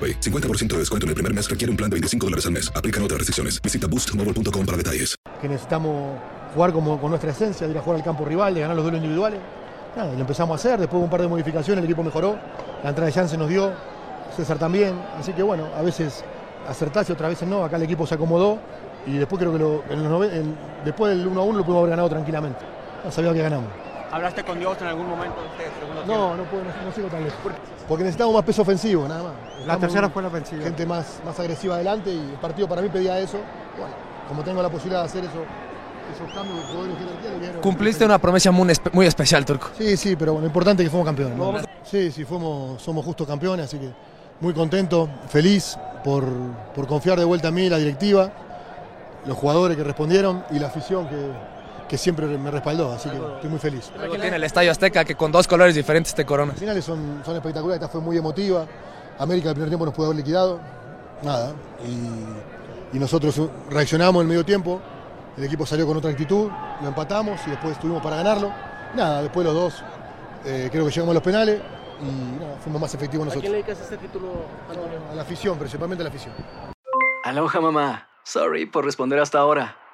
AroPay. 50% de descuento en el primer mes requiere un plan de 25 dólares al mes. Aplican otras restricciones. Visita boostmobile.com para detalles. Que necesitamos jugar como con nuestra esencia, ir a jugar al campo rival, de ganar los duelos individuales. Lo empezamos a hacer, después de un par de modificaciones el equipo mejoró, la entrada de Janssen nos dio, César también, así que bueno, a veces acertás y otras veces no, acá el equipo se acomodó y después creo que lo- después del 1 a 1 lo pudimos haber ganado tranquilamente. No sabía que ganamos. ¿Hablaste con Dios en algún momento de este segundo No, tiempo? no puedo, no, no sigo tan lejos. Porque necesitamos más peso ofensivo, nada más. La tercera fue la ofensiva. Gente más, más agresiva adelante y el partido para mí pedía eso. Bueno, como tengo la posibilidad de hacer eso, esos cambios de jerarquía, Cumpliste una promesa muy, espe- muy especial, Turco. Sí, sí, pero lo importante es que fuimos campeones. ¿no? Sí, sí, fuimos, somos justos campeones, así que muy contento, feliz por, por confiar de vuelta en mí, la directiva, los jugadores que respondieron y la afición que, que siempre me respaldó, así que estoy muy feliz. Algo tiene el Estadio Azteca que con dos colores diferentes te corona. Las finales son, son espectaculares, esta fue muy emotiva. América el primer tiempo nos pudo haber liquidado, nada. Y, y nosotros reaccionamos en el medio tiempo, el equipo salió con otra actitud, lo empatamos y después estuvimos para ganarlo. Nada, después los dos eh, creo que llegamos a los penales y nada, fuimos más efectivos ¿A quién nosotros. le dedicas este título, Antonio? A la afición, principalmente a la afición. Aloha mamá. Sorry por responder hasta ahora.